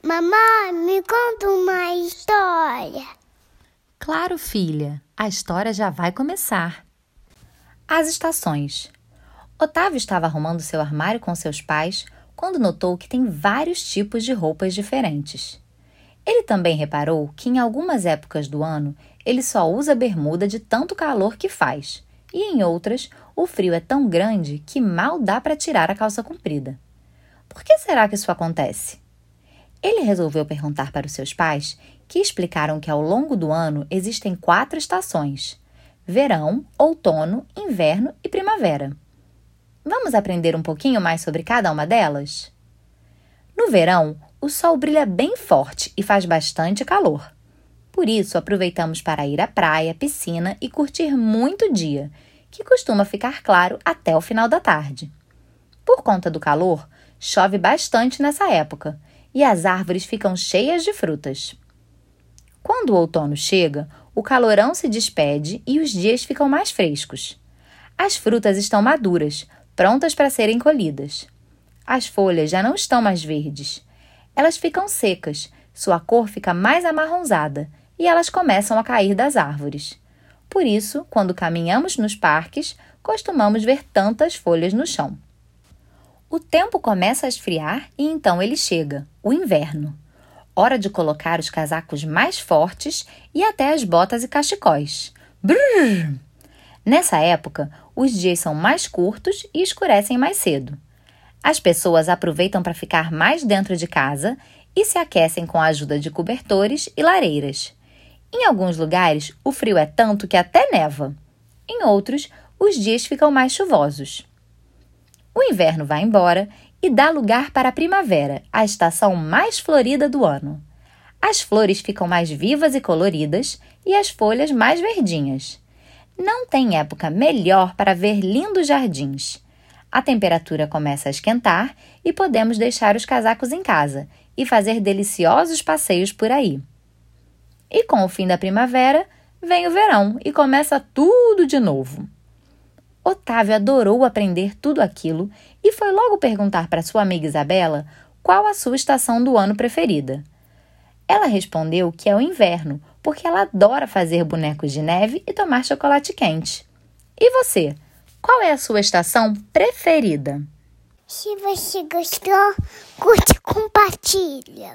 Mamãe, me conta uma história. Claro, filha, a história já vai começar. As estações. Otávio estava arrumando seu armário com seus pais quando notou que tem vários tipos de roupas diferentes. Ele também reparou que em algumas épocas do ano ele só usa bermuda de tanto calor que faz, e em outras o frio é tão grande que mal dá para tirar a calça comprida. Por que será que isso acontece? Ele resolveu perguntar para os seus pais, que explicaram que ao longo do ano existem quatro estações: verão, outono, inverno e primavera. Vamos aprender um pouquinho mais sobre cada uma delas? No verão, o sol brilha bem forte e faz bastante calor. Por isso, aproveitamos para ir à praia, piscina e curtir muito o dia, que costuma ficar claro até o final da tarde. Por conta do calor, chove bastante nessa época e as árvores ficam cheias de frutas. Quando o outono chega, o calorão se despede e os dias ficam mais frescos. As frutas estão maduras, prontas para serem colhidas. As folhas já não estão mais verdes. Elas ficam secas, sua cor fica mais amarronzada e elas começam a cair das árvores. Por isso, quando caminhamos nos parques, costumamos ver tantas folhas no chão. O tempo começa a esfriar e então ele chega, o inverno. Hora de colocar os casacos mais fortes e até as botas e cachecóis. Brrr! Nessa época, os dias são mais curtos e escurecem mais cedo. As pessoas aproveitam para ficar mais dentro de casa e se aquecem com a ajuda de cobertores e lareiras. Em alguns lugares, o frio é tanto que até neva. Em outros, os dias ficam mais chuvosos. O inverno vai embora e dá lugar para a primavera, a estação mais florida do ano. As flores ficam mais vivas e coloridas e as folhas mais verdinhas. Não tem época melhor para ver lindos jardins. A temperatura começa a esquentar e podemos deixar os casacos em casa e fazer deliciosos passeios por aí. E com o fim da primavera, vem o verão e começa tudo de novo. Otávio adorou aprender tudo aquilo e foi logo perguntar para sua amiga Isabela qual a sua estação do ano preferida. Ela respondeu que é o inverno, porque ela adora fazer bonecos de neve e tomar chocolate quente. E você? Qual é a sua estação preferida? Se você gostou, curte e compartilha.